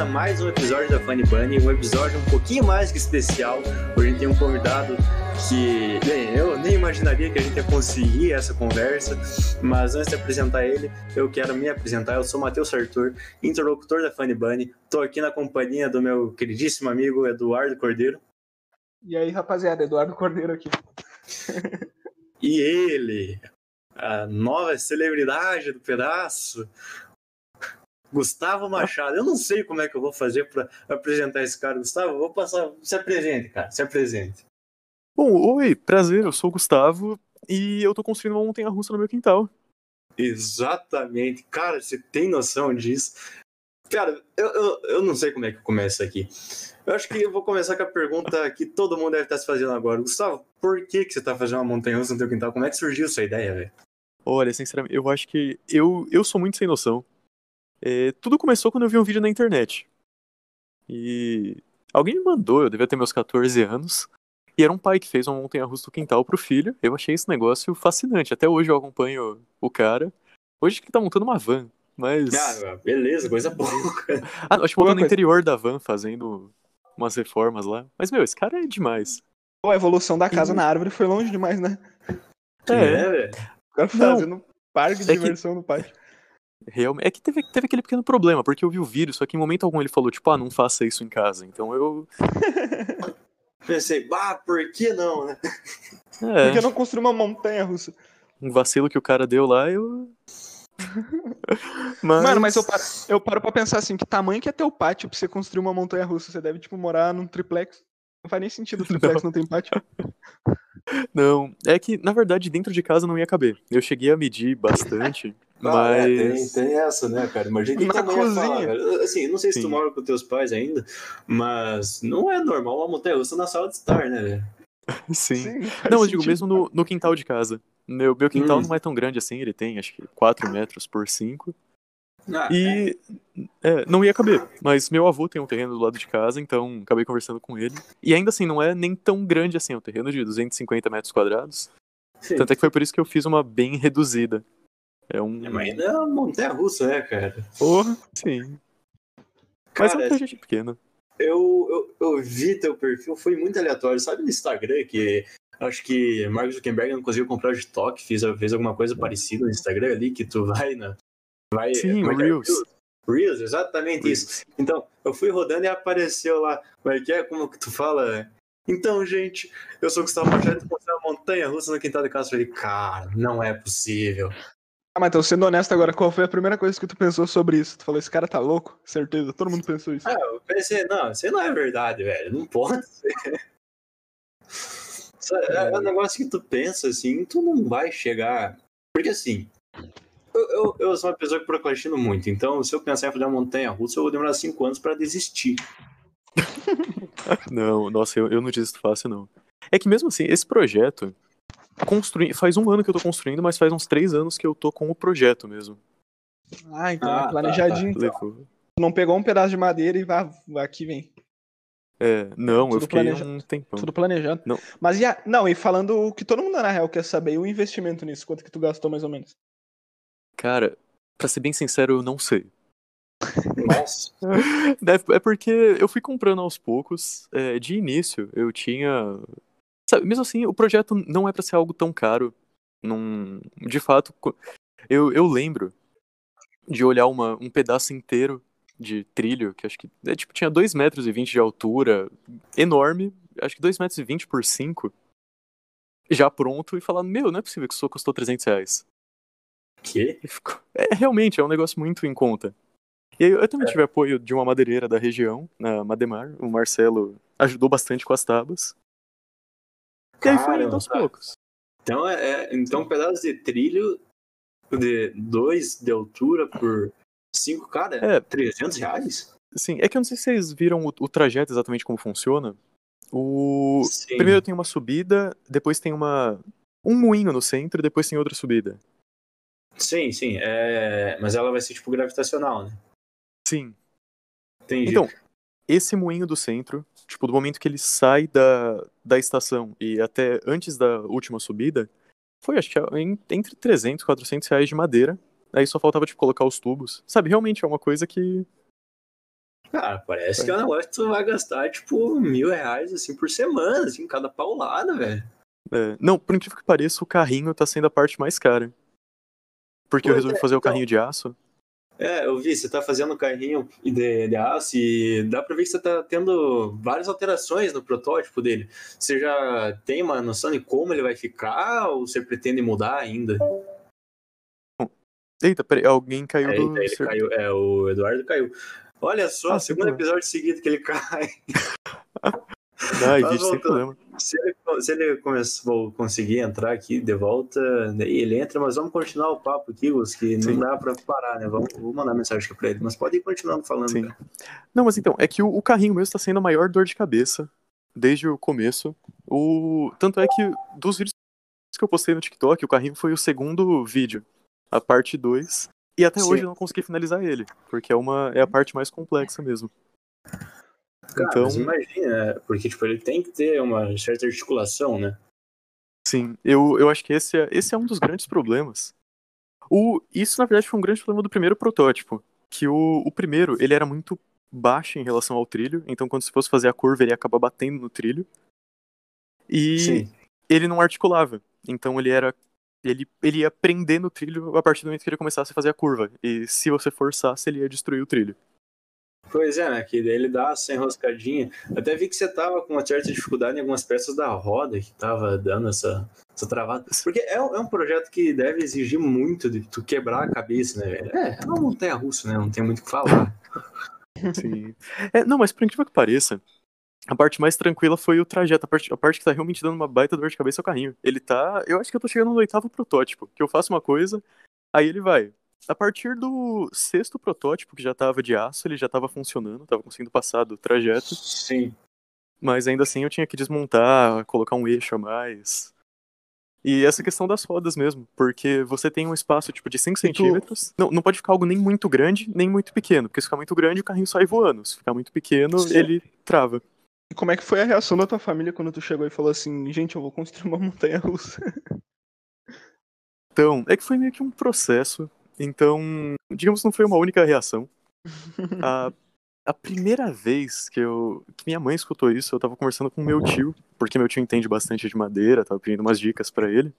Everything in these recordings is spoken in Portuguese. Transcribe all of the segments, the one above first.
a mais um episódio da Funny Bunny, um episódio um pouquinho mais que especial. Hoje a gente tem um convidado que, bem, eu nem imaginaria que a gente ia conseguir essa conversa, mas antes de apresentar ele, eu quero me apresentar. Eu sou Matheus Arthur, interlocutor da Funny Bunny. Estou aqui na companhia do meu queridíssimo amigo Eduardo Cordeiro. E aí, rapaziada, Eduardo Cordeiro aqui. e ele, a nova celebridade do pedaço, Gustavo Machado. Eu não sei como é que eu vou fazer para apresentar esse cara. Gustavo, vou passar. Se apresente, cara. Se apresente. Bom, oi, prazer. Eu sou o Gustavo e eu tô construindo uma montanha russa no meu quintal. Exatamente. Cara, você tem noção disso? Cara, eu, eu, eu não sei como é que começa aqui. Eu acho que eu vou começar com a pergunta que todo mundo deve estar se fazendo agora. Gustavo, por que, que você está fazendo uma montanha russa no teu quintal? Como é que surgiu essa ideia, velho? Olha, sinceramente, eu acho que eu, eu sou muito sem noção. É, tudo começou quando eu vi um vídeo na internet. E alguém me mandou, eu devia ter meus 14 anos. E era um pai que fez uma montanha-russa do quintal pro filho. Eu achei esse negócio fascinante. Até hoje eu acompanho o cara. Hoje que ele tá montando uma van, mas... Ah, beleza, coisa boa. ah, acho que montando no interior da van, fazendo umas reformas lá. Mas, meu, esse cara é demais. a evolução da casa e... na árvore foi longe demais, né? É, é velho. O cara fazendo parque de é diversão que... no pátio. Realmente. É que teve, teve aquele pequeno problema, porque eu vi o vírus, só que em momento algum ele falou, tipo, ah, não faça isso em casa. Então eu. Pensei, bah, por que não, né? É. Por que não construir uma montanha russa? Um vacilo que o cara deu lá, eu. mas... Mano, mas eu paro, eu paro pra pensar assim, que tamanho que é teu pátio pra você construir uma montanha russa? Você deve, tipo, morar num triplex. Não faz nem sentido o triplex não, não tem pátio. Não, é que, na verdade, dentro de casa não ia caber. Eu cheguei a medir bastante. Ah, mas... É, tem, tem, essa, né, cara? Imagina Na cozinha. Fala, assim, não sei se Sim. tu mora com teus pais ainda, mas não é normal uma montanha russa na sala de estar, né, velho? Sim. Sim não, eu digo mesmo no, no, quintal de casa. Meu, meu quintal hum. não é tão grande assim, ele tem acho que 4 metros por 5. Ah, e é. É, não ia caber, mas meu avô tem um terreno do lado de casa, então acabei conversando com ele. E ainda assim, não é nem tão grande assim, é um terreno de 250 metros quadrados. Sim. Tanto é que foi por isso que eu fiz uma bem reduzida. É um. É, mas ainda é uma montanha russa, né, cara? Porra, sim. Cara, mas é um projeto pequeno. Eu, eu, eu vi teu perfil, foi muito aleatório. Sabe no Instagram que acho que Mark Zuckerberg não conseguiu comprar o TikTok, fez, fez alguma coisa parecida no Instagram ali, que tu vai na. Vai, Sim, o é é? Reels. Reels, exatamente Reels. isso. Então, eu fui rodando e apareceu lá. Como é que é? Como que tu fala? Então, gente, eu sou o Gustavo Machado e construí uma montanha russa no quintal de casa. Eu falei, cara, não é possível. Ah, mas então, sendo honesto agora, qual foi a primeira coisa que tu pensou sobre isso? Tu falou, esse cara tá louco? Certeza, todo mundo pensou isso. Ah, eu pensei, não, isso não é verdade, velho. Não pode ser. É, é um negócio que tu pensa assim, tu não vai chegar. Porque assim, eu, eu, eu sou uma pessoa que procrastino muito, então se eu pensar em fazer uma montanha russa, eu vou demorar cinco anos para desistir. não, nossa, eu, eu não desisto fácil, não. É que mesmo assim, esse projeto, construir. Faz um ano que eu tô construindo, mas faz uns três anos que eu tô com o projeto mesmo. Ah, então é ah, é planejadinho. Tá, tá. Então. Não pegou um pedaço de madeira e vai, aqui vem. É, não, Tudo eu fiquei planeja... um tempão. Tudo planejando. Não. Mas e a... não, e falando o que todo mundo na real quer saber, o investimento nisso, quanto que tu gastou mais ou menos? Cara, pra ser bem sincero, eu não sei. Nossa. É porque eu fui comprando aos poucos. É, de início, eu tinha Sabe, mesmo assim, o projeto não é para ser algo tão caro. Num, de fato, eu, eu lembro de olhar uma, um pedaço inteiro de trilho, que acho que é, tipo, tinha 2,20 metros e de altura, enorme, acho que 2,20 metros e vinte por 5, já pronto, e falar, meu, não é possível que isso custou 300 reais. Que? É, realmente, é um negócio muito em conta. E aí, eu também é. tive apoio de uma madeireira da região, na Mademar, o Marcelo ajudou bastante com as tábuas. E aí foi indo aos poucos. Então, é, é, então um pedaço de trilho de 2 de altura por 5, cara, é 300 reais? Sim, é que eu não sei se vocês viram o, o trajeto exatamente como funciona. O Sim. Primeiro tem uma subida, depois tem uma um moinho no centro, depois tem outra subida. Sim, sim. É... Mas ela vai ser tipo gravitacional, né? Sim. Entendi. Então, esse moinho do centro, tipo, do momento que ele sai da, da estação e até antes da última subida, foi, acho que, entre 300 e 400 reais de madeira. Aí só faltava, tipo, colocar os tubos. Sabe, realmente é uma coisa que... Cara, parece que é um negócio que tu vai gastar, tipo, mil reais, assim, por semana, assim, cada paulada, velho. É, não, por incrível que pareça, o carrinho tá sendo a parte mais cara. Porque eu Pois resolvi é, fazer o então. carrinho de aço. É, eu vi, você tá fazendo carrinho de, de aço e dá pra ver que você tá tendo várias alterações no protótipo dele. Você já tem uma noção de como ele vai ficar ou você pretende mudar ainda? Eita, peraí, alguém caiu Eita, do. ele caiu. É, o Eduardo caiu. Olha só, Ah, segundo episódio seguido que ele cai. Ai, Mas vídeo sem problema. Se ele, se ele começou, conseguir entrar aqui de volta, daí ele entra, mas vamos continuar o papo aqui, Gus, que não Sim. dá pra parar, né? Vamos, vou mandar mensagem aqui pra ele, mas pode ir continuando falando. Sim. cara. Não, mas então, é que o, o carrinho mesmo tá sendo a maior dor de cabeça desde o começo. O... Tanto é que dos vídeos que eu postei no TikTok, o carrinho foi o segundo vídeo, a parte 2. E até Sim. hoje eu não consegui finalizar ele, porque é, uma, é a parte mais complexa mesmo. Cara, Então- mas imagina, porque tipo, ele tem que ter uma certa articulação, né? Sim, eu, eu acho que esse é, esse é um dos grandes problemas. O, isso, na verdade, foi um grande problema do primeiro protótipo. Que o, o primeiro, ele era muito baixo em relação ao trilho, então quando se fosse fazer a curva, ele ia acabar batendo no trilho. E Sim. ele não articulava. Então ele era. Ele, ele ia prender no trilho a partir do momento que ele começasse a fazer a curva. E se você forçasse, ele ia destruir o trilho. Pois é, né? Que daí ele dá essa enroscadinha. Até vi que você tava com uma certa dificuldade em algumas peças da roda que tava dando essa, essa travada. Porque é, é um projeto que deve exigir muito de tu quebrar a cabeça, né, velho? É, é uma montanha russa, né? Não tem muito o que falar. Sim. É, não, mas por incrível que pareça, a parte mais tranquila foi o trajeto. A parte, a parte que tá realmente dando uma baita dor de cabeça é o carrinho. Ele tá. Eu acho que eu tô chegando no oitavo protótipo. Que eu faço uma coisa, aí ele vai. A partir do sexto protótipo, que já tava de aço, ele já tava funcionando, tava conseguindo passar do trajeto. Sim. Mas ainda assim eu tinha que desmontar, colocar um eixo a mais. E essa questão das rodas mesmo, porque você tem um espaço tipo de 5 tu- centímetros. Não, não pode ficar algo nem muito grande, nem muito pequeno, porque se ficar muito grande o carrinho sai voando. Se ficar muito pequeno, Sim. ele trava. E como é que foi a reação da tua família quando tu chegou e falou assim, gente, eu vou construir uma montanha russa? Então, é que foi meio que um processo. Então, digamos que não foi uma única reação. A, a primeira vez que eu que minha mãe escutou isso, eu tava conversando com meu tio, porque meu tio entende bastante de madeira, tava pedindo umas dicas pra ele.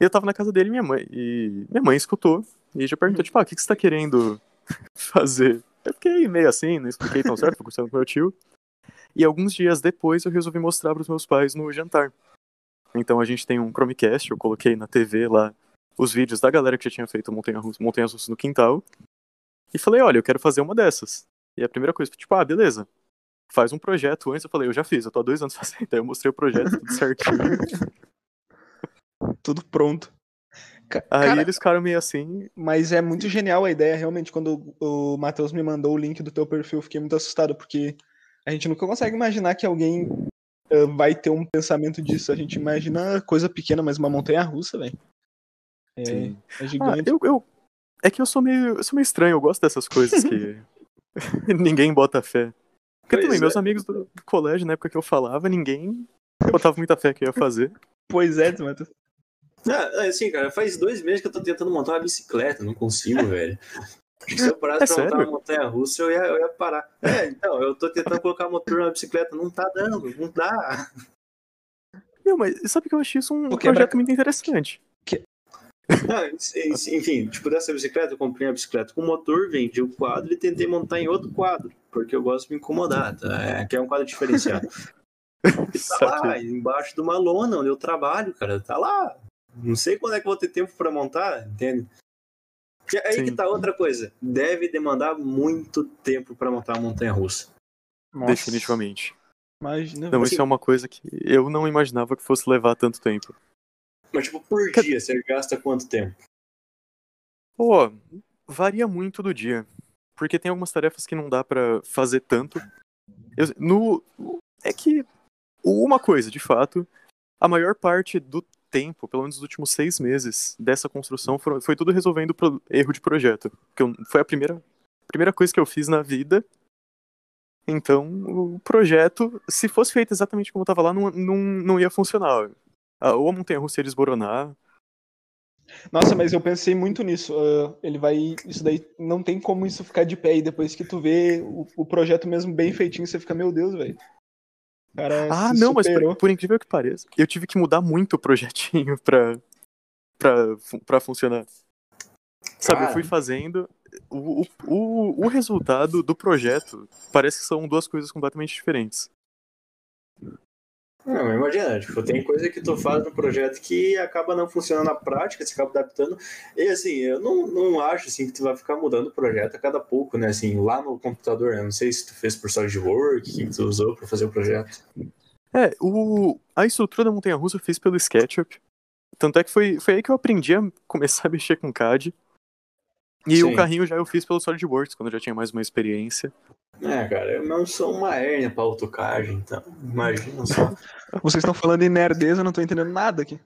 E eu tava na casa dele e minha mãe, e minha mãe escutou e já perguntou tipo, ah, o que que você tá querendo fazer? Eu fiquei meio assim, não expliquei tão certo, fui conversando com meu tio. E alguns dias depois eu resolvi mostrar pros meus pais no jantar. Então a gente tem um Chromecast, eu coloquei na TV lá os vídeos da galera que já tinha feito montanha montanhas russas no quintal. E falei, olha, eu quero fazer uma dessas. E a primeira coisa, tipo, ah, beleza. Faz um projeto antes. Eu falei, eu já fiz, eu tô há dois anos fazendo. Aí eu mostrei o projeto tudo certinho. Tudo pronto. Ca- Aí cara, eles ficaram meio assim. mas é muito genial a ideia, realmente. Quando o, o Matheus me mandou o link do teu perfil, eu fiquei muito assustado, porque a gente nunca consegue imaginar que alguém ah, vai ter um pensamento disso. A gente imagina coisa pequena, mas uma montanha russa, velho. É, Sim. é Ah, gigante. eu, eu- É que eu sou meio. Eu sou meio estranho, eu gosto dessas coisas que ninguém bota fé. Porque Pois também, é. meus amigos do, do colégio, na época que eu falava, ninguém botava muita fé que eu ia fazer. Pois é, Matheus. Ah, assim, cara, faz dois meses que eu tô tentando montar uma bicicleta, não consigo, velho. Se eu parasse É pra montar sério? uma montanha russa, eu ia, eu ia parar. É, então, eu tô tentando colocar motor na bicicleta, não tá dando, não dá. Meu, mas sabe que eu achei isso um O quebra- projeto muito interessante. Ah, enfim, tipo, dessa bicicleta, eu comprei uma bicicleta com motor, vendi o quadro e tentei montar em outro quadro, porque eu gosto de me incomodar, tá? É, que é um quadro diferenciado. E tá lá, embaixo de uma lona onde eu trabalho, cara, tá lá. Não sei quando é que eu vou ter tempo pra montar, entende? E aí Sim. que tá outra coisa. Deve demandar muito tempo pra montar uma montanha russa. Nossa, Definitivamente. Imagina, Não, velho. isso é uma coisa que eu não imaginava que fosse levar tanto tempo. Mas, tipo, por Que- dia, você gasta quanto tempo? Pô, varia muito do dia. Porque tem algumas tarefas que não dá pra fazer tanto. Eu- no, é que uma coisa, de fato, a maior parte do tempo, pelo menos dos últimos seis meses dessa construção, foram- foi tudo resolvendo pro- erro de projeto. Que eu- foi a primeira, primeira coisa que eu fiz na vida. Então, o projeto, se fosse feito exatamente como estava lá, não, não, não ia funcionar. Ah, Ou a montanha russa ia desmoronar, Nossa, mas eu pensei muito nisso. Uh, ele vai. Isso daí não tem como isso ficar de pé. E depois que tu vê o, o projeto mesmo bem feitinho, você fica, meu Deus, velho. Ah, não, superou. mas por, por, incrível que pareça, eu tive que mudar muito o projetinho pra, pra, pra funcionar. Sabe, eu fui fazendo. O, o, o resultado do projeto parece que são duas coisas completamente diferentes. Não, imagina, tipo, tem coisa que tu faz no projeto que acaba não funcionando na prática, você acaba adaptando. E assim, eu não, não acho assim que tu vai ficar mudando o projeto a cada pouco, né? Assim, lá no computador, eu não sei se tu fez por SolidWorks, o que tu usou para fazer o projeto. É, o, a estrutura da montanha russa eu fiz pelo SketchUp. Tanto é que foi, foi aí que eu aprendi a começar a mexer com CAD. E Sim. o carrinho já eu fiz pelo SolidWorks, quando eu já tinha mais uma experiência. É, cara, eu não sou uma hérnia pra AutoCAD, então imagina só. Vocês estão falando em nerdeza, eu não tô entendendo nada aqui.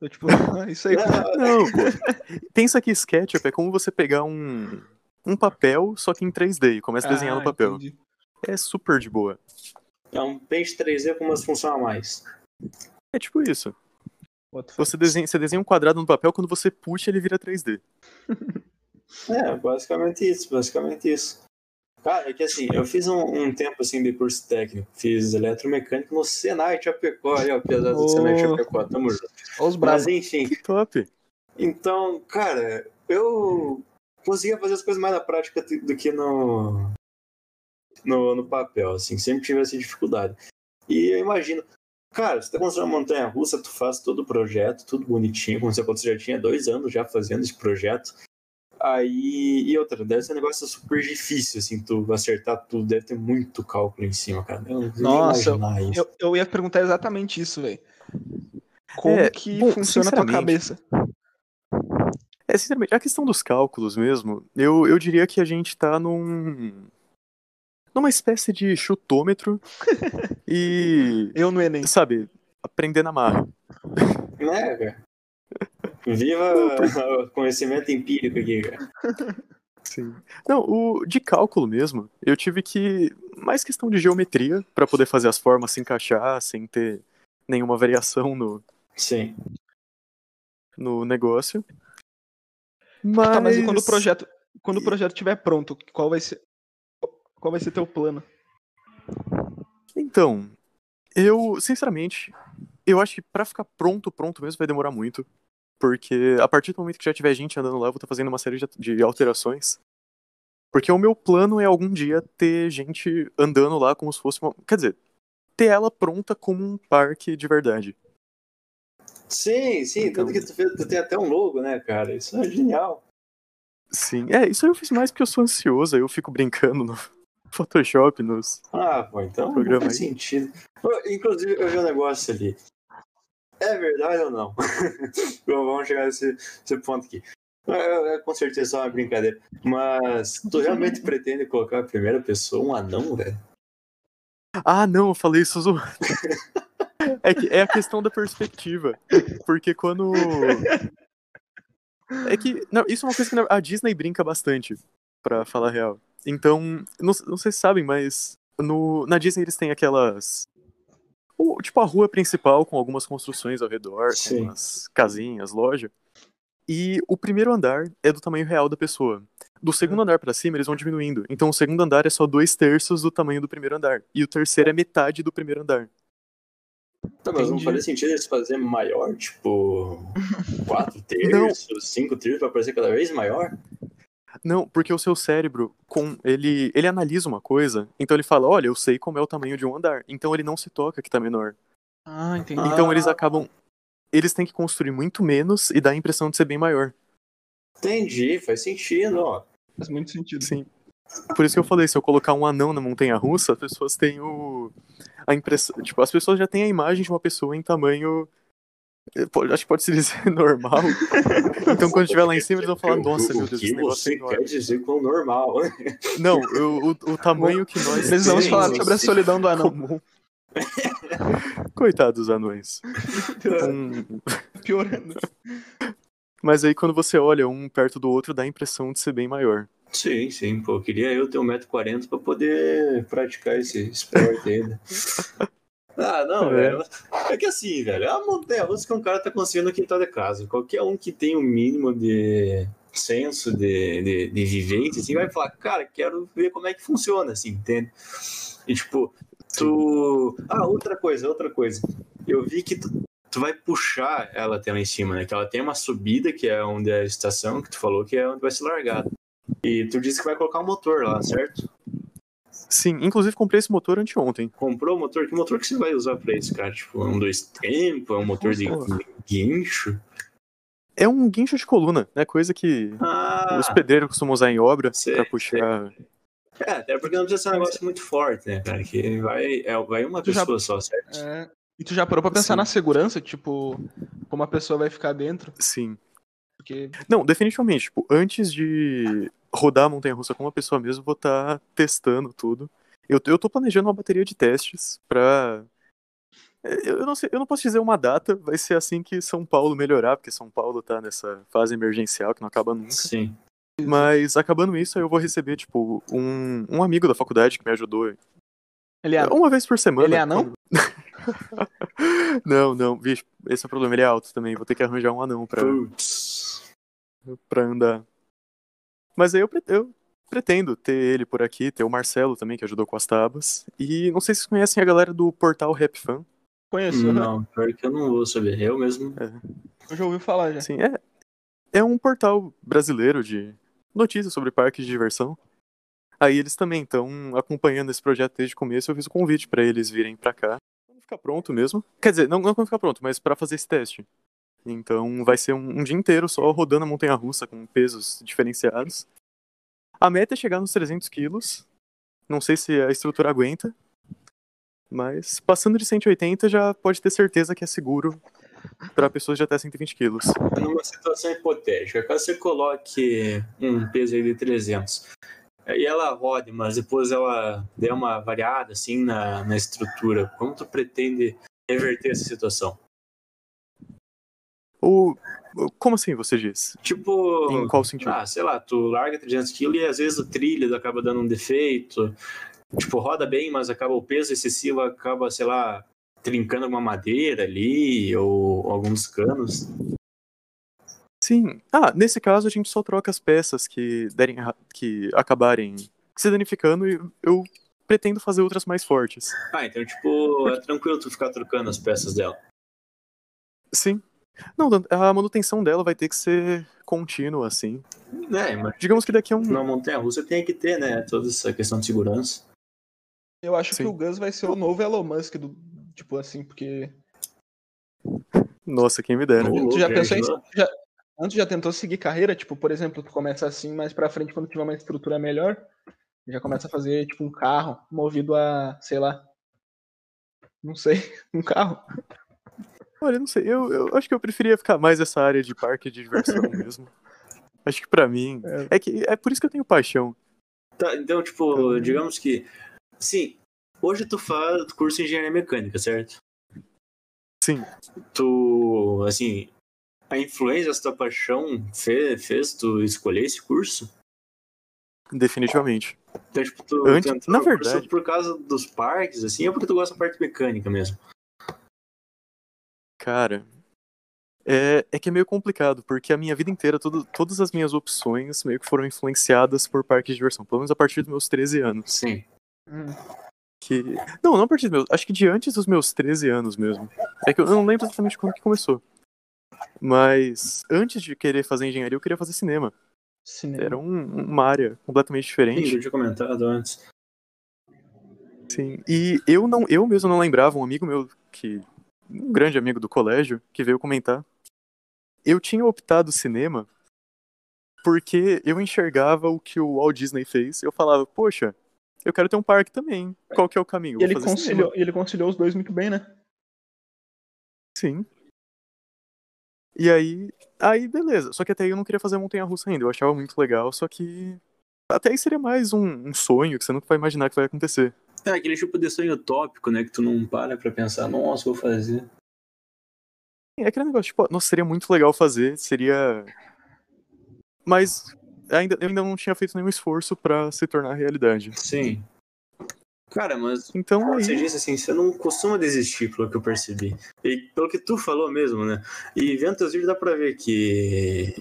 Eu, tipo, ah, isso aí. Não, não pensa que SketchUp é como você pegar um, um papel, só que em 3D, e começa a desenhar ah, no papel. Entendi. É super de boa. É um pente 3D com umas funções a mais. É tipo isso. Você desenha, você desenha um quadrado no papel, quando você puxa, ele vira 3D. É, basicamente isso, basicamente isso. Cara, é que assim, eu fiz um, um, tempo assim de curso técnico, fiz eletromecânico no Senai Chapecó, aí, ó, pesado do oh. Senai Chapecó, tamo junto. Os bravos. Mas enfim. Top. Então, cara, eu conseguia fazer as coisas mais na prática do que no, no, no papel, assim, sempre tive essa dificuldade. E eu imagino, cara, você tá construindo uma montanha russa, tu faz todo o projeto, tudo bonitinho, como você já tinha dois anos já fazendo esse projeto. Aí, e outra, deve ser um negócio super difícil, assim, tu acertar tudo, deve ter muito cálculo em cima, cara. Eu Nossa, eu, eu, ia perguntar exatamente isso, velho. Como é, que bom, funciona a tua cabeça? É, sinceramente, a questão dos cálculos mesmo, eu, eu diria que a gente tá num. numa espécie de chutômetro e. Eu no Enem. Sabe, aprender na marra. Né, velho? Viva o conhecimento empírico aqui, cara. Sim. Não, o de cálculo mesmo, eu tive que. Mais questão de geometria, para poder fazer as formas se encaixar sem ter nenhuma variação no. Sim. No negócio. Mas... Tá, mas quando o projeto. Quando o projeto estiver pronto, qual vai ser. Qual vai ser teu plano? Então, eu, sinceramente, eu acho que pra ficar pronto, pronto mesmo vai demorar muito. Porque a partir do momento que já tiver gente andando lá, eu vou estar tá fazendo uma série de, de alterações. Porque o meu plano é algum dia ter gente andando lá como se fosse uma. Quer dizer, ter ela pronta como um parque de verdade. Sim, sim, então... tanto que tu, fez, tu tem até um logo, né, cara? Isso é genial. Sim, é, isso eu fiz mais porque eu sou ansioso, eu fico brincando no Photoshop, nos. Ah, pô, então não faz sentido. Inclusive, eu vi um negócio ali. É verdade ou não? Vamos chegar nesse, nesse ponto aqui. É, é, com certeza é uma brincadeira. Mas tu realmente pretende colocar a primeira pessoa um anão, velho? Ah, não, eu falei isso zoando. é, que, é a questão da perspectiva. Porque quando. É que. Não, isso é uma coisa que a Disney brinca bastante, pra falar real. Então, não, não sei se sabem, mas no, na Disney eles têm aquelas o, tipo a rua principal com algumas construções ao redor, Sim. com umas casinhas, loja. E o primeiro andar é do tamanho real da pessoa. Do segundo andar para cima, eles vão diminuindo. Então o segundo andar é só dois terços do tamanho do primeiro andar. E o terceiro é metade do primeiro andar. Tá, mas Entendi. não faria sentido eles fazer maior, tipo, quatro terços, não. cinco terços, pra parecer cada vez maior? Não, porque o seu cérebro, com ele, ele analisa uma coisa, então ele fala, olha, eu sei como é o tamanho de um andar. Então ele não se toca que tá menor. Ah, entendi. Então ah. eles acabam. Eles têm que construir muito menos e dá a impressão de ser bem maior. Entendi, faz sentido, ó. Faz muito sentido. Sim. Por isso que eu falei, se eu colocar um anão na montanha russa, as pessoas têm o. a impressão. Tipo, as pessoas já têm a imagem de uma pessoa em tamanho acho que pode se dizer normal. Então quando estiver lá em cima, eles vão falar, nossa, meu Deus, esse negócio é você quer dizer com normal? Não, o, o, o tamanho que nós Precisamos falar sobre a solidão do anão. Comum. Coitados dos anões. Um... Piorando. Mas aí quando você olha um perto do outro, dá a impressão de ser bem maior. Sim, sim, pô. Queria eu ter 1,40m pra poder praticar esse esporte ainda. Ah, não, é. velho. É que assim, velho, é uma montanha russa que um cara tá construindo no quintal de casa. Qualquer um que tem o um mínimo de senso de, de, de vivência, assim, vai falar, cara, quero ver como é que funciona, assim, entende? E tipo, tu. Ah, outra coisa, outra coisa. Eu vi que tu, tu vai puxar ela até lá em cima, né? Que ela tem uma subida, que é onde é a estação, que tu falou que é onde vai ser largada. E tu disse que vai colocar um motor lá, certo? Sim, inclusive comprei esse motor anteontem. Comprou o motor? Que motor que você vai usar pra isso, cara? Tipo, um dois tempos? É um motor de guincho? É um guincho de coluna, né? Coisa que ah, os pedreiros costumam usar em obra sei, pra puxar. Sei. É, até porque não precisa ser um negócio muito forte, né, cara? Que vai, é, vai uma tu pessoa já, só, certo? É, e tu já parou pra pensar Sim. na segurança, tipo, como a pessoa vai ficar dentro? Sim. Porque... Não, definitivamente, tipo, antes de rodar a montanha russa com uma pessoa mesmo, vou estar tá testando tudo. Eu, eu tô planejando uma bateria de testes pra. Eu não sei, eu não posso dizer uma data, vai ser assim que São Paulo melhorar, porque São Paulo tá nessa fase emergencial que não acaba nunca. Sim. Mas acabando isso, eu vou receber, tipo, um, um amigo da faculdade que me ajudou. Ele é Uma vez por semana. Ele é anão? não, não, bicho, esse é o problema, ele é alto também. Vou ter que arranjar um anão pra, pra andar. Mas aí eu, eu pretendo ter ele por aqui, ter o Marcelo também, que ajudou com as tabas. E não sei se vocês conhecem a galera do portal RapFan. Conheço, né? Não, pior que eu não vou saber. Eu mesmo. É. Eu já ouvi falar já. Sim, é. É um portal brasileiro de notícias sobre parques de diversão. Aí eles também estão acompanhando esse projeto desde o começo. Eu fiz o convite para eles virem para cá. Quando ficar pronto mesmo. Quer dizer, não, não quando ficar pronto, mas para fazer esse teste. Então vai ser um, um dia inteiro só rodando a montanha russa com pesos diferenciados. A meta é chegar nos 300 quilos. Não sei se a estrutura aguenta. Mas passando de 180 já pode ter certeza que é seguro para pessoas de até 120 quilos. Numa situação hipotética, caso você coloque um peso aí de 300 e ela rode, mas depois ela der uma variada assim na, na estrutura, como tu pretende reverter essa situação? O, como assim você diz? Tipo. Em qual sentido? Ah, sei lá, tu larga 300 kg e às vezes o trilho acaba dando um defeito. Tipo, roda bem, mas acaba o peso excessivo, acaba, sei lá, trincando alguma madeira ali ou alguns canos. Sim. Ah, nesse caso a gente só troca as peças que derem que acabarem se danificando e eu pretendo fazer outras mais fortes. Ah, então tipo, é tranquilo tu ficar trocando as peças dela. Sim. Não, a manutenção dela vai ter que ser contínua, assim. É, mas Digamos que daqui a um. Na montanha russa tem que ter, né? Toda essa questão de segurança. Eu acho Sim. que o Gus vai ser o novo Elon Musk do. Tipo assim, porque. Nossa, quem me dera. tu já pensou em. Já, antes já tentou seguir carreira? Tipo, por exemplo, tu começa assim, mais pra frente, quando tiver uma estrutura melhor, já começa a fazer, tipo, um carro movido a, sei lá. Não sei, um carro. Olha, não sei, eu, eu acho que eu preferia ficar mais nessa área de parque de diversão mesmo. Acho que para mim. É. é. que é por isso que eu tenho paixão. Tá, então, tipo, digamos que. Sim, hoje tu faz curso de engenharia mecânica, certo? Sim. Tu, assim, a influência da tua paixão fez, fez tu escolher esse curso? Definitivamente. Então, tipo, tu, Antes, tu na verdade, por causa dos parques, assim, ou porque tu gosta da parte mecânica mesmo? Cara, é, é que é meio complicado, porque a minha vida inteira, todo, todas as minhas opções meio que foram influenciadas por parques de diversão, pelo menos a partir dos meus 13 anos. Sim. Que... Não, não a partir dos meus. Acho que de antes dos meus 13 anos mesmo. É que eu não lembro exatamente quando que começou. Mas antes de querer fazer engenharia, eu queria fazer cinema. cinema. Era um, uma área completamente diferente. Sim, eu tinha comentado antes. Sim, e eu não, eu mesmo não lembrava, um amigo meu que um grande amigo do colégio, que veio comentar. Eu tinha optado cinema porque eu enxergava o que o Walt Disney fez. Eu falava, poxa, eu quero ter um parque também. Qual que é o caminho? E ele, conciliou, ele conciliou os dois muito bem, né? Sim. E aí, aí beleza. Só que até aí eu não queria fazer montanha-russa ainda. Eu achava muito legal, só que até aí seria mais um, um sonho que você nunca vai imaginar que vai acontecer. É aquele tipo de sonho utópico, né? Que tu não para pra pensar, nossa, vou fazer. É aquele negócio, tipo, nossa, seria muito legal fazer, seria. Mas ainda, eu ainda não tinha feito nenhum esforço para se tornar realidade. Sim. Cara, mas Então como aí. você disse assim, você não costuma desistir, pelo que eu percebi. E pelo que tu falou mesmo, né? E vendo teus vídeos dá pra ver que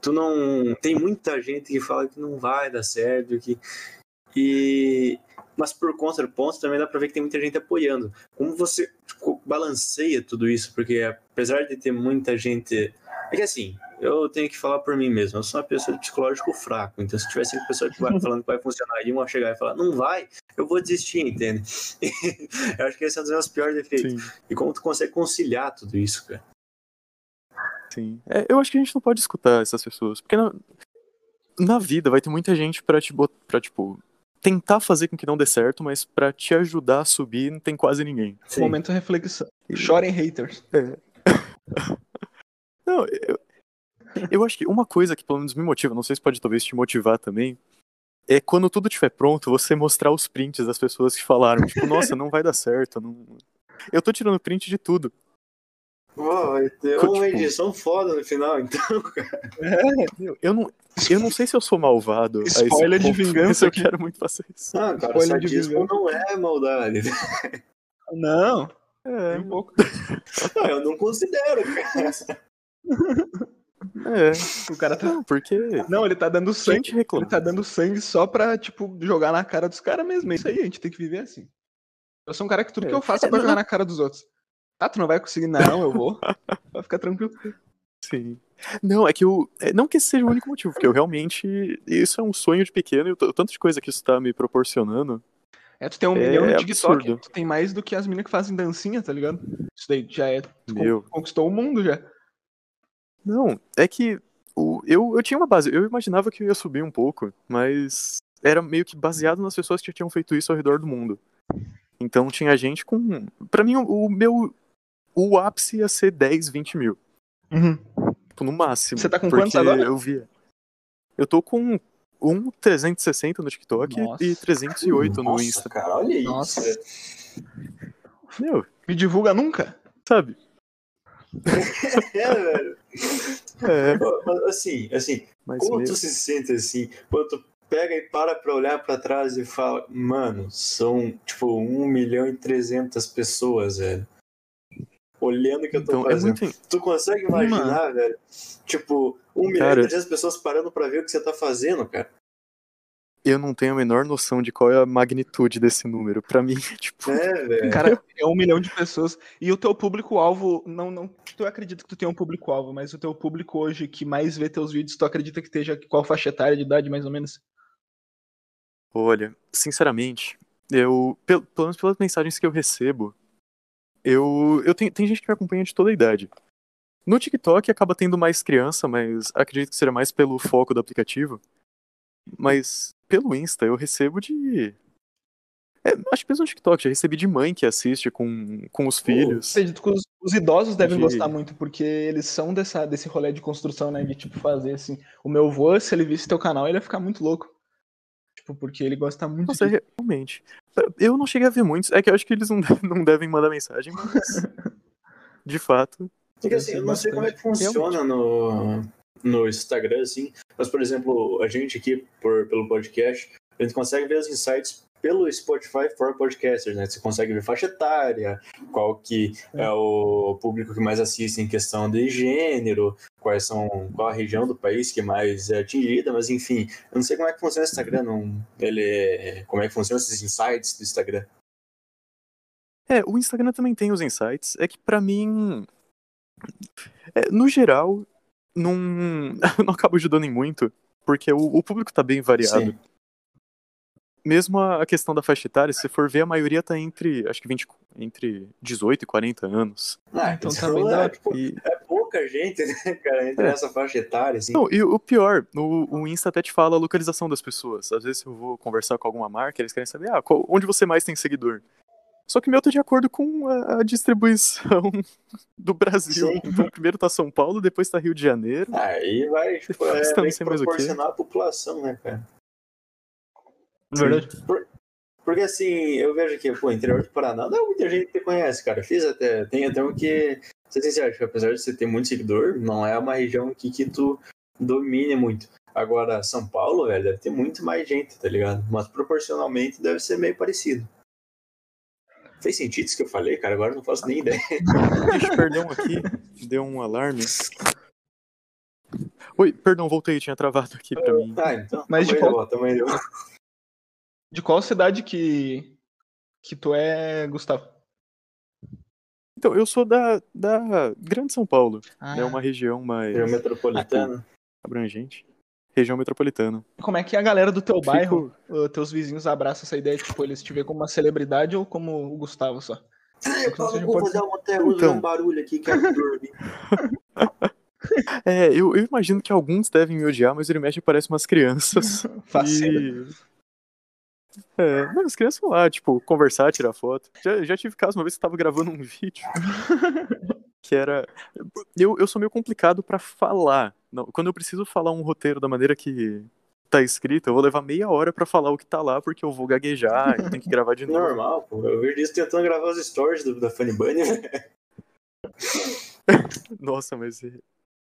tu não. Tem muita gente que fala que não vai dar certo, que. E. Mas por contraponto também dá pra ver que tem muita gente apoiando. Como você tipo, balanceia tudo isso? Porque apesar de ter muita gente. É que assim, eu tenho que falar por mim mesmo. Eu sou uma pessoa de psicológico fraco. Então, se tivesse uma pessoa que vai falando que vai funcionar e uma chegar e falar, não vai, eu vou desistir, entende? eu acho que esse é um dos meus piores defeitos. Sim, E como tu consegue conciliar tudo isso, cara? sim. É, eu acho que a gente não pode escutar essas pessoas. Porque na, na vida vai ter muita gente pra, te bot... pra, tipo, tentar fazer com que não dê certo, mas pra te ajudar a subir não tem quase ninguém. Sim. Momento reflexão. Chorem haters. Não, eu, eu acho que uma coisa que pelo menos me motiva, não sei se pode talvez te motivar também, é quando tudo estiver pronto, você mostrar os prints das pessoas que falaram, tipo, nossa, não vai dar certo. Não... Eu tô tirando print de tudo. Pô, vai ter Tipo- uma edição foda no final, então, cara. Eu, eu não, eu não sei se eu sou malvado. Spoiler de vingança eu quero muito fazer isso. Ah, cara, Spoiler de sadismo vingança. não é maldade. Não, É, um pouco. Não, eu não considero, cara. é. O cara tá. Não, porque Não, ele tá dando sangue. Ele tá dando sangue só pra, tipo, jogar na cara dos caras mesmo. É isso aí, a gente tem que viver assim. Eu sou um cara que tudo que É. eu faço é É, pra não- jogar na cara dos outros. Ah, tu não vai conseguir, não, eu vou. Vai ficar tranquilo. Sim. Não, é que eu. é, Não que esse seja o único motivo, porque eu realmente. Isso é um sonho de pequeno e o tanto de coisa que isso tá me proporcionando. É, tu tem um É milhão no TikTok, absurdo. tu tem mais do que as meninas que fazem dancinha, tá ligado? Isso daí já é. Tu Meu. conquistou o mundo já. Não, é que o, eu, eu tinha uma base. Eu imaginava que eu ia subir um pouco, mas era meio que baseado nas pessoas que já tinham feito isso ao redor do mundo. Então tinha gente com. Pra mim, o, o meu. O ápice ia ser 10, 20 mil. Tipo, no máximo. Você tá com quantos agora? Eu via. Eu tô com um 360 no TikTok Nossa. e 308 no Nossa, Insta. cara, olha isso. Nossa. Meu, Me divulga nunca? sabe? É, velho. É, Mas, Assim, assim, mas como meu, tu se sente assim, quando tu pega e para pra olhar pra trás e fala, mano, são tipo 1 milhão e 300 pessoas, velho. Olhando o que eu tô então, é fazendo. muito. Tu consegue imaginar, velho? Tipo, 1 milhão Cara. e 300 pessoas parando pra ver o que você tá fazendo, cara. Eu não tenho a menor noção de qual é a magnitude desse número. Pra mim, é tipo. É, velho. Cara, é um milhão de pessoas. E o teu público-alvo, não, não. Tu acredita que tu tem um público-alvo, mas o teu público hoje que mais vê teus vídeos, tu acredita que esteja qual faixa etária de idade, mais ou menos? Olha, sinceramente, eu. Pelo, pelo menos pelas mensagens que eu recebo, eu. eu tenho, tem gente que me acompanha de toda a idade. No TikTok acaba tendo mais criança, mas acredito que seja mais pelo foco do aplicativo. Mas pelo Insta eu recebo de. É, acho que mesmo no TikTok, já recebi de mãe que assiste com, com os filhos. Acredito que os, os idosos devem De- gostar muito, porque eles são dessa, desse rolê de construção, né? De tipo fazer assim. O meu avô, se ele visse teu canal, ele ia ficar muito louco. Tipo, porque ele gosta muito Nossa, disso. realmente. Eu não cheguei a ver muitos. É que eu acho que eles não, de- não devem mandar mensagem, mas. De fato. Porque assim, eu não sei como é que funciona no, no Instagram, assim, mas, por exemplo, a gente aqui, por, pelo podcast, a gente consegue ver os insights pelo Spotify for Podcasters, né? Você consegue ver faixa etária, qual que é o público que mais assiste em questão de gênero, quais são, qual a região do país que mais é atingida, mas enfim, eu não sei como é que funciona o Instagram, não, ele, como é que funciona esses insights do Instagram. É, o Instagram também tem os insights. É que pra mim. é, no geral, não, não acaba ajudando em muito, porque o, o público tá bem variado. Sim. Mesmo a, questão da faixa etária, se você for ver, a maioria tá entre, acho que 20, entre 18 e 40 anos. Ah, Então então tá bem é, tipo, E, é pouca gente, né, cara, entre É. essa faixa etária, assim. não, e o pior, o, o Insta até te fala a localização das pessoas. Às vezes eu vou conversar com alguma marca, eles querem saber, ah, qual- onde você mais tem seguidor? Só que o meu tá de acordo com a, a distribuição do Brasil. Sim. Então primeiro tá São Paulo, depois tá Rio de Janeiro. Aí vai, tipo, é, proporcionar a população, né, cara? Verdade. Porque assim, eu vejo que, pô, interior do Paraná não é muita gente que conhece, cara. Fiz até, tem até um que, ser sincero, que apesar de você ter muito seguidor, não é uma região que, que tu domine muito. Agora, São Paulo, velho, deve ter muito mais gente, tá ligado? Mas proporcionalmente deve ser meio parecido. Fez sentido isso que eu falei, cara? Agora eu não faço nem ideia. Deixa eu perder um aqui. Deu um alarme. Oi, perdão, voltei, tinha travado aqui pra mim. Tá, então. Mas de tamanho deu. De qual cidade que, que tu é, Gustavo? Então, eu sou da, da Grande São Paulo. Ah, É uma região mais Região metropolitana. abrangente. Região metropolitana. Como é que a galera do teu Fico- bairro, uh, teus vizinhos abraçam essa ideia? Tipo, eles te veem como uma celebridade ou como o Gustavo só? Eu que vou terra, vou Então. um barulho aqui, quero dormir. É, eu, eu imagino que alguns devem me odiar, mas ele mexe parece umas crianças. Faceiro. É, mas as crianças vão lá, tipo, conversar, tirar foto. Já, já tive caso uma vez que eu tava gravando um vídeo que era. Eu, eu sou meio complicado pra falar. Não, quando eu preciso falar um roteiro da maneira que tá escrito, eu vou levar meia hora pra falar o que tá lá, porque eu vou gaguejar, eu tenho que gravar de novo. Normal, pô. Eu vejo isso tentando gravar os stories do, da Funny Bunny, velho. Nossa, mas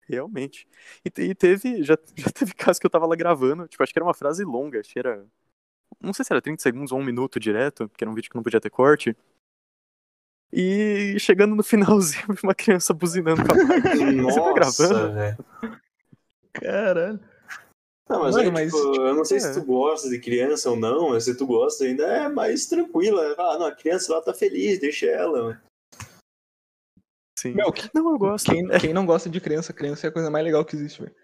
realmente. E, e teve, já, já teve caso que eu tava lá gravando, tipo, acho que era uma frase longa, acho que era. Não sei se era 30 segundos ou um minuto direto, que era um vídeo que não podia ter corte. E chegando no finalzinho, eu vi uma criança buzinando com a máquina. Você tá Nossa, gravando? Caralho. Não, mas, Mano, é, mas, tipo, eu não sei é. se tu gosta de criança ou não, mas se tu gosta ainda é mais tranquila. Ah, não, a criança lá tá feliz, deixa ela, mano. Sim. Meu, que- Não, eu gosto. quem, quem não gosta de criança, criança é a coisa mais legal que existe, velho.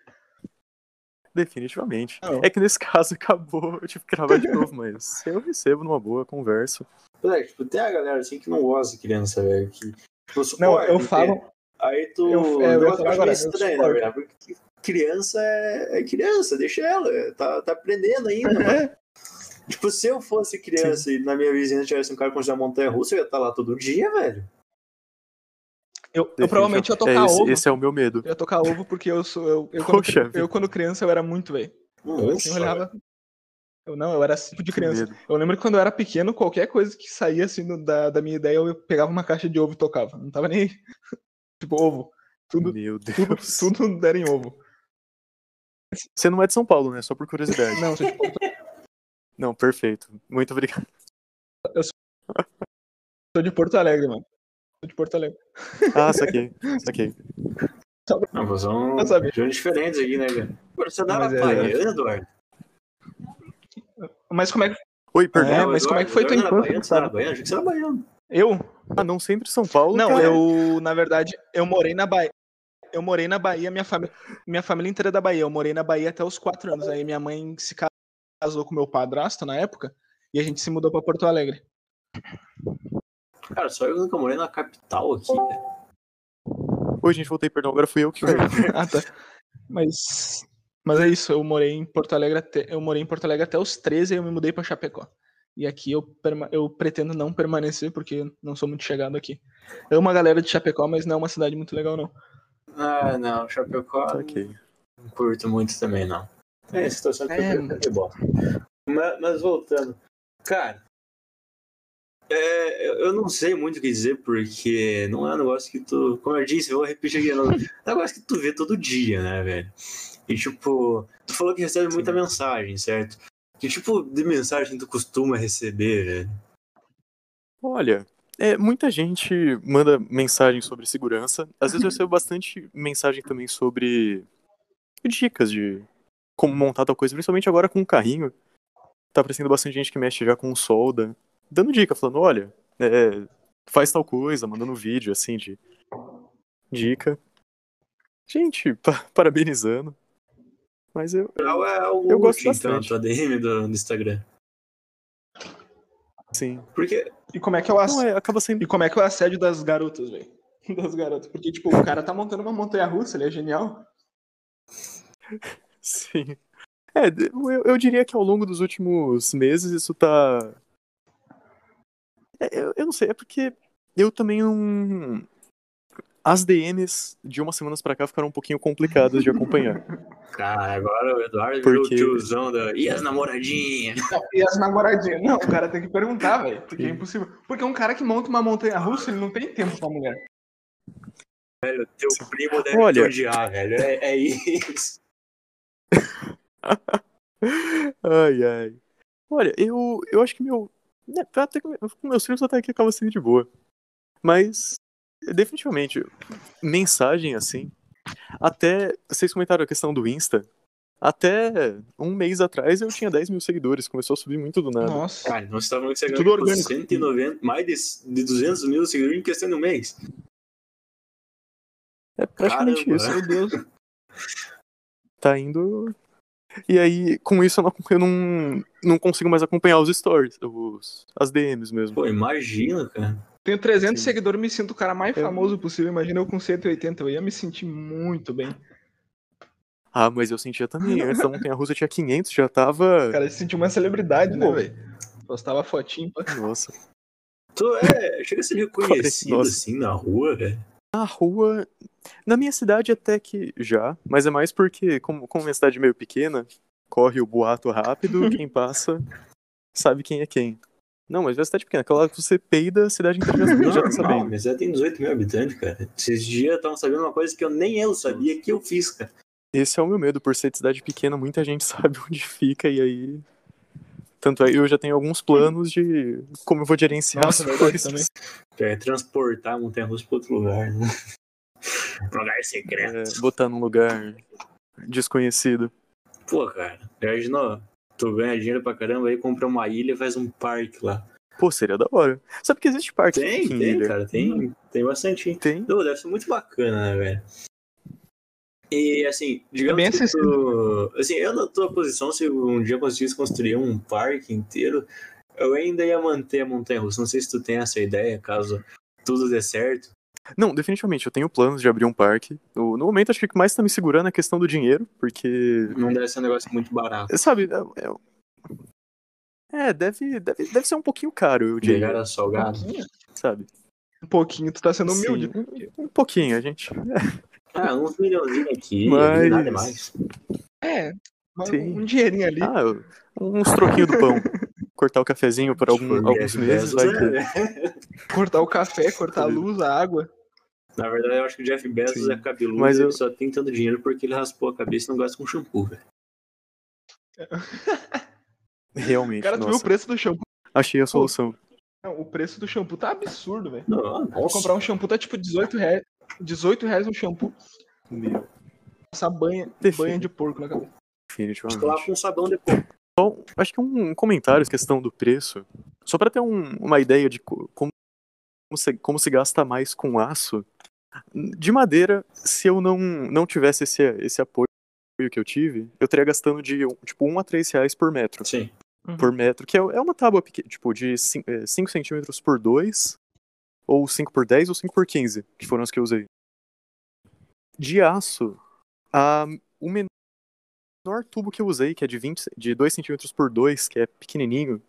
Definitivamente. Não. É que nesse caso acabou, eu tive que gravar de novo, mas eu recebo numa boa, converso. É, tipo, tem a galera assim que não gosta de criança, velho. Que, tipo, Não, suporta, eu entende? falo. Aí tu. Eu- é, eu eu acho agora, meio estranho, na verdade, porque criança é, é criança, deixa ela, tá, tá aprendendo ainda, mano. É, Tipo, se eu fosse criança e na minha vizinhança tivesse um cara com uma montanha russa, eu ia estar lá todo dia, velho. Eu, eu provavelmente ia É, tocar esse, ovo. esse é o meu medo. Eu ia tocar ovo porque eu sou. Eu, eu, quando, Poxa eu, quando criança, eu era muito, velho. Eu assim, olhava. Eu não, eu era esse tipo de criança. Eu lembro que quando eu era pequeno, qualquer coisa que saía assim do- da, da minha ideia, eu pegava uma caixa de ovo e tocava. Não tava nem tipo, ovo. Tudo, Meu Deus. tudo, tudo era em ovo. Você não é de São Paulo, né? Só por curiosidade. Não, você, tipo, Não, perfeito. Muito obrigado. sou de Porto Alegre, mano. Sou de Porto Alegre. Ah, saquei. Saquei. Não, mas são regiões diferentes aqui, né, cara? Pô, Você dava Mas é- baiana, Eduardo? Mas como é que. Oi, perdão. É, mas como é que Eduardo, foi tua Eduardo era infância, Você era baiano? Achei que você era baiano. Eu? Ah, não sempre São Paulo. Não, cara. eu, na verdade, eu morei na Bahia. Eu morei na Bahia, minha família, minha família inteira é da Bahia. Eu morei na Bahia até os quatro anos. Aí minha mãe se casou com meu padrasto na época e a gente se mudou pra Porto Alegre. Cara, só eu nunca morei na capital aqui. Oi, gente, voltei, perdão. Agora fui eu que ah, tá. Mas, mas é isso. Eu morei em Porto Alegre até, eu morei em Porto Alegre até os 13 e eu me mudei pra Chapecó. E aqui eu, eu pretendo não permanecer porque não sou muito chegado aqui. É uma galera de Chapecó, mas não é uma cidade muito legal não. Ah, não, Chapecó ok. não curto muito também, não. É, a situação que É, eu de bosta. Mas, mas voltando. Cara, é, eu- não sei muito o que dizer, porque não é um negócio que tu. Como eu disse, eu vou repetir aqui. Não, é um negócio que tu vê todo dia, né, velho? E tipo, tu falou que recebe muita mensagem, certo? Que tipo de mensagem tu costuma receber, velho? Olha, é, muita gente manda mensagem sobre segurança. Às vezes eu recebo bastante mensagem também sobre dicas de como montar tal coisa, principalmente agora com o carrinho. Tá aparecendo bastante gente que mexe já com solda, dando dica, falando, olha, é, faz tal coisa, mandando vídeo assim de dica. Gente, pa- parabenizando. Mas eu, é o Eu gosto último, então, a bastante. DM do, do Instagram? sim. Porque, E como é que é o ass... Não, é, acaba sendo E como é que é o assédio das garotas, velho? Das garotas. Porque, tipo, o cara tá montando uma montanha russa, ele é genial. Sim. É, eu, eu diria que ao longo dos últimos meses isso tá. É, eu, eu não sei, é porque eu também não. As DMs de umas semanas pra cá ficaram um pouquinho complicadas de acompanhar. cara, agora o Eduardo virou o Porque- tiozão da. E as namoradinhas? E as namoradinhas? Não, o cara tem que perguntar, velho. Porque é impossível. Porque um cara que monta uma montanha russa, ele não tem tempo pra mulher. Velho, teu primo deve Olha- te odiar, velho. É, é isso. ai, ai. Olha, eu, eu acho que meu. Né, Até com com meus filhos até que acaba sendo de boa. Mas, definitivamente, mensagem assim. Até. Vocês comentaram a questão do Insta. Até um mês atrás eu tinha 10 mil seguidores. Começou a subir muito do nada. Nossa. Cara, nós estávamos chegando Tudo orgânico. 190, mais de, de 200 mil seguidores em questão de um mês. É praticamente Caramba. isso. Meu Deus. Tá indo. E aí, com isso, eu não, eu não, não consigo mais acompanhar os stories, os, as DMs mesmo. Pô, imagina, cara. Tenho 300 Sim. seguidores, me sinto o cara mais Eu- famoso possível. Imagina eu com 180, eu ia me sentir muito bem. Ah, mas eu sentia também. Antes da Montanha Russa eu tinha 500, já tava. Cara se sentiu uma celebridade, né, Pô. velho? Postava fotinho. Pá. Nossa. Tu é, chega a ser reconhecido Nossa. assim na rua, velho. Na rua. Na minha cidade até que já, mas é mais porque, como, como minha cidade é meio pequena, corre o boato rápido, quem passa sabe quem é quem. Não, mas a cidade pequena, aquela que você peida, a cidade inteira já, já tá sabendo. mas já tem 18 mil habitantes, cara. Esses dias estavam sabendo uma coisa que eu nem eu sabia que eu fiz, cara. Esse é o meu medo, por ser de cidade pequena, muita gente sabe onde fica, e aí. Tanto é, eu já tenho alguns planos de como eu vou gerenciar Nossa, as coisas. também. É transportar a montanha russa pra outro lugar, né? pra lugar secreto. É, botar num lugar desconhecido. Pô, cara, imaginou? Tu ganha dinheiro pra caramba aí, compra uma ilha e faz um parque lá. Pô, seria da hora. Sabe que existe parque Tem, tem, ilha? cara, tem, tem bastante. Tem. Pô, deve ser muito bacana, né, velho? E assim, digamos bem que tu, assim, eu na tua posição, se um dia eu conseguisse construir um parque inteiro, eu ainda ia manter a montanha russa. Não sei se tu tem essa ideia, caso tudo dê certo. Não, definitivamente, eu tenho planos de abrir um parque. No, no momento, acho que o que mais tá me segurando é a questão do dinheiro, porque. Não deve ser um negócio muito barato. Sabe, é. é- é, deve, deve, deve ser um pouquinho caro, eu Pegar diria, a salgado. sabe? Um pouquinho, tu tá sendo humilde. Sim, um, um pouquinho, a gente. Ah, uns milhãozinhos aqui, Mas- nada mais. É, um, Sim. um dinheirinho ali. Ah, uns troquinhos do pão. Cortar o cafezinho por algum, Tipo, alguns meses, Bezos, vai né? Cortar o café, cortar a luz, a água. Na verdade, eu acho que o Jeff Bezos Sim. é cabeludo Mas eu- ele só tem tanto dinheiro porque ele raspou a cabeça e não gasta com shampoo, velho. Realmente, Cara, tu viu o preço do shampoo? Achei a solução. Não, o preço do shampoo tá absurdo, velho. Não, Vou comprar um shampoo, tá tipo 18 reais. 18 reais um shampoo. Meu, Passar banha, banha de porco na cabeça. definitivamente. Lá com sabão depois. Bom, acho que um comentário, questão do preço, só para ter um- uma ideia de co- como, se, como se gasta mais com aço. De madeira, se eu não, não tivesse esse, esse apoio que eu tive, eu teria gastando de tipo 1 a 3 reais por metro. Sim. Por metro, que é, é uma tábua pequena, tipo, de 5 centímetros por 2, ou 5 por 10, ou 5 por 15, que foram as que eu usei. De aço, a, o menor tubo que eu usei, que é de, 20, de 2 centímetros por 2, que é pequenininho,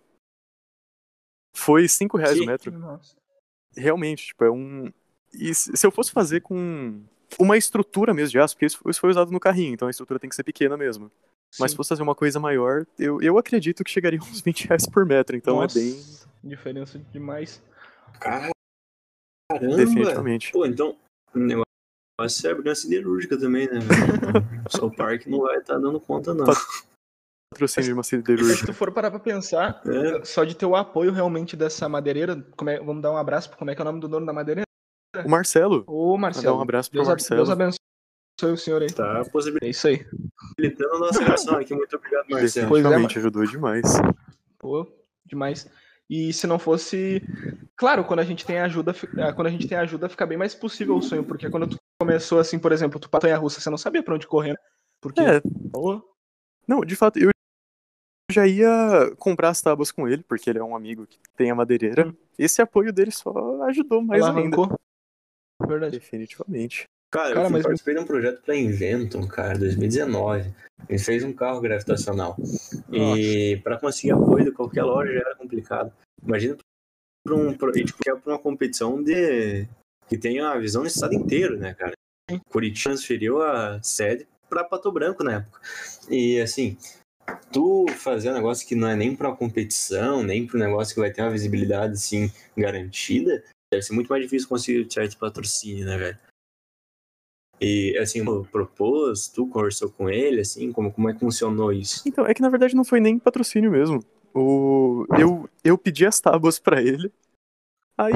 foi 5 reais Que? o metro. Nossa. Realmente, tipo, é um... E se eu fosse fazer com uma estrutura mesmo de aço, porque isso, foi usado no carrinho, então a estrutura tem que ser pequena mesmo. Mas se Sim. fosse fazer uma coisa maior, eu, eu acredito que chegaria uns 20 reais por metro, então Nossa, é bem... Diferença demais. Caramba. Caramba. Definitivamente. Pô, então, o negócio é uma siderúrgica também, né? Só o parque não vai estar dando conta, não. Patrocínio de uma Mas se siderúrgica. tu for parar pra pensar, É, só de ter o apoio realmente dessa madeireira, como é- vamos dar um abraço, pro- como é que é o nome do dono da madeireira? O Marcelo, Ô, Marcelo. Mandar um abraço pro Deus, a- Marcelo. Deus abençoe o senhor aí. tá possibilitando É isso aí. a nossa relação aqui. Muito obrigado, Marcelo. É, definitivamente ajudou demais. Pô, demais. E se não fosse. Claro, quando a gente tem ajuda, ah, quando a gente tem ajuda, fica bem mais possível o sonho. Porque quando tu começou assim, por exemplo, tu patonha russa, você não sabia pra onde correr. né? Porque. É, não, de fato, eu já ia comprar as tábuas com ele, porque ele é um amigo que tem a madeireira. Hum. Esse apoio dele só ajudou mais ainda. alavancou. Verdade. Definitivamente. Cara, Cara, eu mas- participei de um projeto pra Inventum, cara, 2019. A gente fez um carro gravitacional. E pra conseguir apoio de qualquer loja já era complicado. Imagina pra, um, pra, tipo, é uma competição de que tem a visão do estado inteiro, né, cara? Curitiba transferiu a sede pra Pato Branco na época. E assim, tu fazer um negócio que não é nem pra uma competição, nem pra um negócio que vai ter uma visibilidade assim garantida, deve ser muito mais difícil conseguir certo patrocínio, né, velho? E assim, propôs, tu conversou com ele, assim, como, como é que funcionou isso? Então, é que na verdade não foi nem patrocínio mesmo. O... Eu, eu pedi as tábuas pra ele. Aí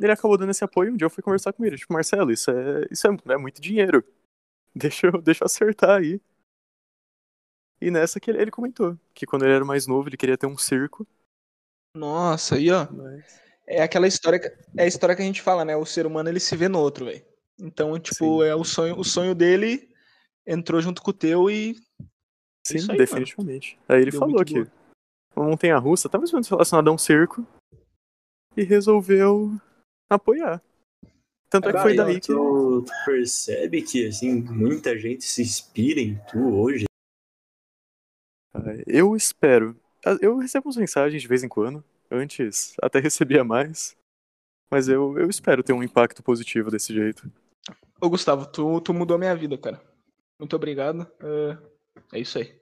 ele acabou dando esse apoio. Um dia eu fui conversar com ele. Tipo, Marcelo, isso é, isso é, é muito dinheiro. Deixa eu, deixa eu acertar aí. E nessa que ele, ele comentou que quando ele era mais novo ele queria ter um circo. Nossa, aí ó. Mas... É aquela história, que- é a história que a gente fala, né? O ser humano ele se vê no outro, velho. Então, tipo, Sim. é o sonho, o sonho dele entrou junto com o teu e Sim, Isso aí, definitivamente. Aí ele Deu falou que uma montanha russa tá mais relacionada a um circo e resolveu apoiar. Tanto é que foi daí que. tu, tu percebe que, assim, muita gente se inspira em tu hoje? Eu espero. Eu recebo umas mensagens de vez em quando. Antes até recebia mais. Mas eu, eu espero ter um impacto positivo desse jeito. Ô, Gustavo, tu, tu mudou a minha vida, cara. Muito obrigado. É, é isso aí.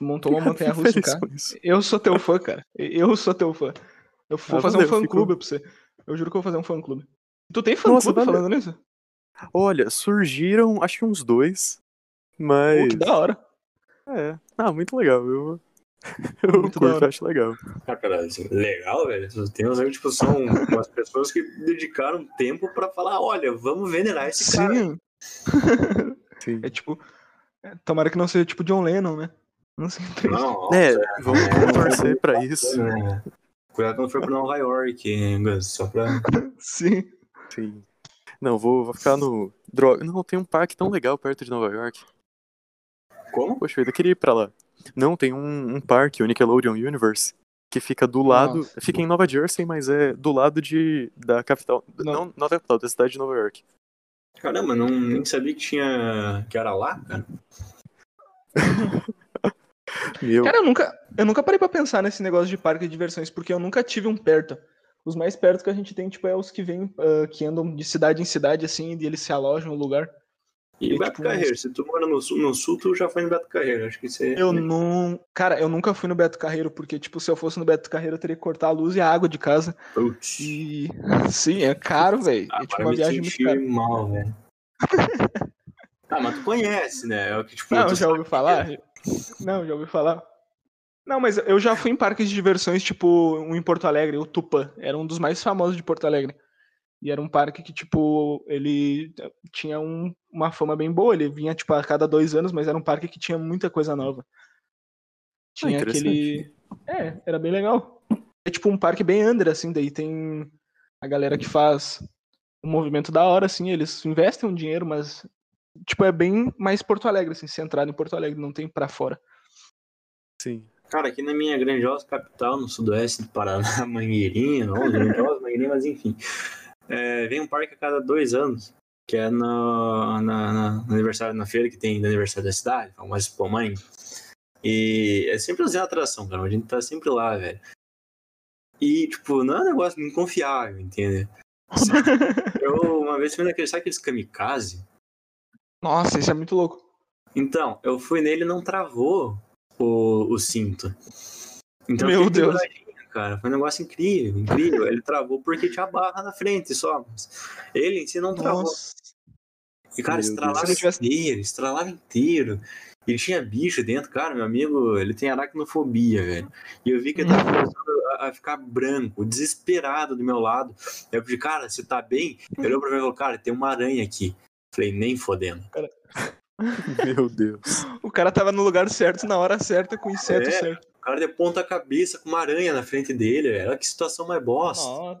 Montou uma montanha russa, cara. Eu sou teu fã, cara. Eu sou teu fã. Eu vou Ah, fazer um fã fico- clube pra você. Eu juro que eu vou fazer um fã clube. Tu tem fã Nossa, clube valeu. falando nisso? Olha, surgiram acho que uns dois. Mas. Pô, que da hora. É. Ah, muito legal. Eu, eu Muito curto, acho legal. Ah, cara, assim, legal, velho. Tem uns amigos, tipo, são umas pessoas que dedicaram tempo pra falar, olha, vamos venerar esse cara. Sim. Sim. É tipo. é, tomara que não seja tipo John Lennon, né? Não sei. Não, É, nossa, vamos, vamos torcer pra isso. é. Cuidado quando for pra Nova York, hein, só pra... Sim. Sim. Não, vou, vou ficar no. Droga. Não, tem um parque tão legal perto de Nova York. Como? Poxa vida, eu queria ir pra lá. Não, tem um, um parque, o Nickelodeon Universe, que fica do lado. Nossa. Fica em Nova Jersey, mas é do lado de, da capital. Não. Não, não da capital, da cidade de Nova York. Caramba, não, nem sabia que tinha... que era lá, cara. Meu. Cara, eu nunca, eu nunca parei pra pensar nesse negócio de parque de diversões, porque eu nunca tive um perto. Os mais perto que a gente tem, tipo, é os que vêm, ah, que andam de cidade em cidade, assim, e eles se alojam no lugar. E E, Beto tipo, Carreiro, se tu mora no sul, no sul, tu já foi no Beto Carreiro, acho que você... Eu não. Cara, eu nunca fui no Beto Carreiro, porque, tipo, se eu fosse no Beto Carreiro, eu teria que cortar a luz e a água de casa. Putz. E. Sim, é caro, velho. Ah, É tipo uma me viagem muito cara. mal, velho. ah, mas tu conhece, né? É que, tipo, Não, já ouviu falar? Não, já ouviu falar? Não, mas eu já fui em parques de diversões, tipo, um em Porto Alegre, o Tupã. Era um dos mais famosos de Porto Alegre. E era um parque que, tipo, ele tinha um- uma fama bem boa. Ele vinha, tipo, a cada dois anos, mas era um parque que tinha muita coisa nova. Tinha interessante. aquele. É, era bem legal. É tipo um parque bem under, assim, daí tem a galera que faz um movimento da hora, assim, eles investem um dinheiro, mas, tipo, é bem mais Porto Alegre, assim, centrado em Porto Alegre, não tem pra fora. Sim. Cara, aqui na minha grandiosa capital, no sudoeste do Paraná, Mangueirinha, não, grandiosa Mangueirinha, mas enfim. É, vem um parque a cada dois anos, que é no, na, na- no aniversário, na feira que tem do aniversário da cidade, a mais Expo Mãe. E é sempre usar atração, cara, a gente tá sempre lá, velho. E, tipo, não é um negócio muito confiável, entende? Eu, uma vez fui naquele, sabe aqueles kamikaze? Nossa, isso é muito louco. Então, eu fui nele e não travou o, o cinto. Então, eu Meu Deus. Cara. Foi um negócio incrível, incrível. Ele travou porque tinha barra na frente só. Ele em si não travou. Nossa. E, cara, Meu estralava Deus. Inteiro, estralava inteiro. E tinha bicho dentro, cara. Meu amigo, ele tem aracnofobia, velho. E eu vi que ele tava começando a, a ficar branco, desesperado do meu lado. Eu pedi, cara, você tá bem? Ele olhou pra mim e falou, cara, tem uma aranha aqui. Falei, nem fodendo. Meu Deus. O cara tava no lugar certo, na hora certa, com o inseto É. certo. O cara de ponta cabeça com uma aranha na frente dele, velho. Olha que situação mais bosta. Nossa.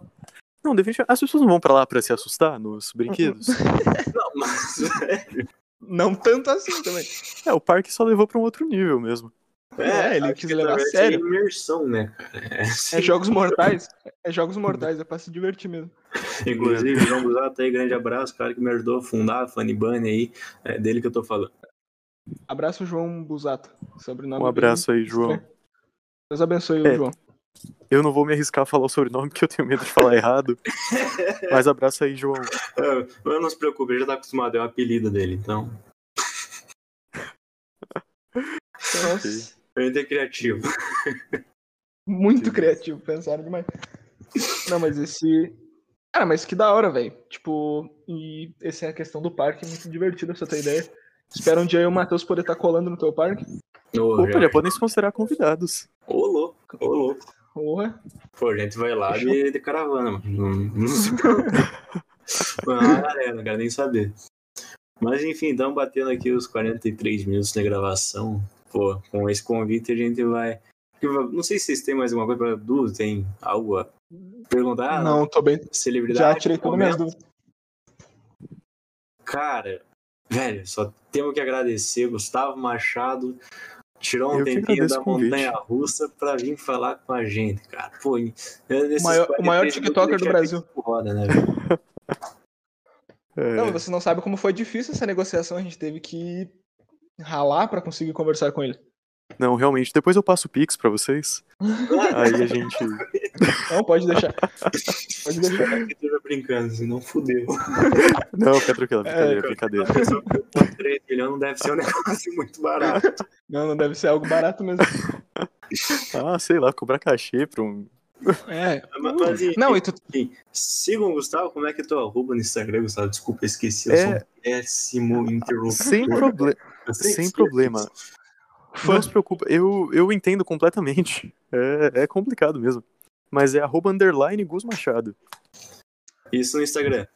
Não, definitivamente. As pessoas não vão pra lá pra se assustar nos brinquedos. Não, mas. Não tanto assim também. é, o parque só levou pra um outro nível mesmo. É, ele acho quis que levar a sério. de imersão, né, cara? É, É jogos mortais. É jogos mortais, é pra se divertir mesmo. Inclusive, João Busato aí, grande abraço, cara que me ajudou a fundar a Funny Bunny aí. É dele que eu tô falando. Abraço, João Busato. Sobrenome Um abraço aí, João. Deus abençoe É. João. Eu não vou me arriscar a falar o sobrenome porque eu tenho medo de falar errado. Mas abraço aí, João. É, Mas não se preocupe, ele já tá acostumado, é o apelido dele, então. Nossa. Ele é criativo. Muito Sim. criativo, pensaram demais. Não, mas esse. Cara, mas que da hora, velho. Tipo, e essa é a questão do parque, é muito divertido essa tua ideia. Espero um dia eu e o Matheus poder estar colando no teu parque. Ô, Opa, já podem se considerar convidados. Ô, louco, ô, louco. Porra. Pô, a gente vai lá de, de caravana, mano. Não, não se galera, não quero nem saber. Mas enfim, estamos batendo aqui os 43 minutos de gravação. Pô, com esse convite a gente vai. Não sei se vocês têm mais alguma coisa pra Du, tem algo a perguntar? não, tô bem. Celebridade? Já tirei todas minhas dúvidas. Cara, velho, só temos que agradecer Gustavo Machado. Tirou um Eu tempinho da montanha russa pra vir falar com a gente, cara. Pô, O maior- o maior 43 TikToker do Brasil. Roda, né, velho? É, Não, você não sabe como foi difícil essa negociação. A gente teve que ralar pra conseguir conversar com ele. não, realmente. Depois eu passo o Pix pra vocês. Aí a gente. Não, pode deixar. Pode deixar. Eu brincando, senão fudeu. Não, fica tranquilo, brincadeira, É, brincadeira. A pessoa que põe 3 milhões não deve ser um negócio muito barato. Não, não deve ser algo barato mesmo. Ah, sei lá, cobrar cachê pra um. É. Mas, mas, enfim, Não, e tu, sigam o Gustavo. Como é que é teu arroba no Instagram, Gustavo? Desculpa, eu esqueci. Eu É. sou um péssimo interruptor. Sem, proble sem esqueço problema. isso. Não se preocupa, eu, eu entendo completamente. É, é complicado mesmo. Mas é arroba underline Gus Machado. Isso no Instagram.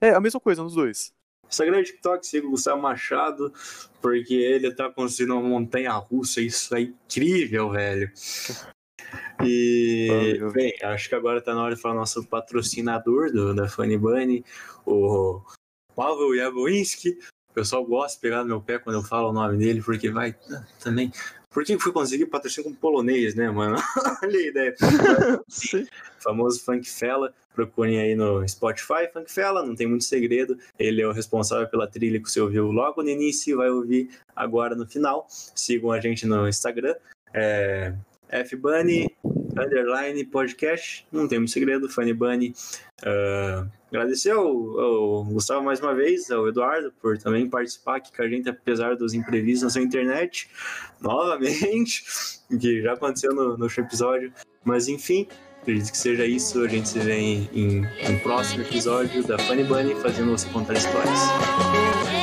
É a mesma coisa nos dois. Instagram e TikTok, siga o Gustavo Machado, porque ele tá construindo uma montanha russa, isso é incrível, velho. E, bem, acho que agora tá na hora de falar nosso patrocinador do, da Funny Bunny, o Pavel Jaboinski. O pessoal gosta de pegar no meu pé quando eu falo o nome dele, porque vai ah, também. Por que eu fui conseguir patrocínio com polonês, né, mano? Olha a ideia. Sim. famoso Funk Fella. Procurem aí no Spotify, Funk Fella, não tem muito segredo. Ele é o responsável pela trilha que você ouviu logo no início e vai ouvir agora no final. Sigam a gente no Instagram. É FBunny, underline podcast. Não tem muito segredo, Funny Bunny. Ah, agradecer ao, ao Gustavo mais uma vez, ao Eduardo, por também participar aqui com a gente, apesar dos imprevistos na sua internet. Novamente, que já aconteceu no, no episódio. Mas enfim, acredito que seja isso. A gente se vê em, em um próximo episódio da Funny Bunny fazendo você contar histórias.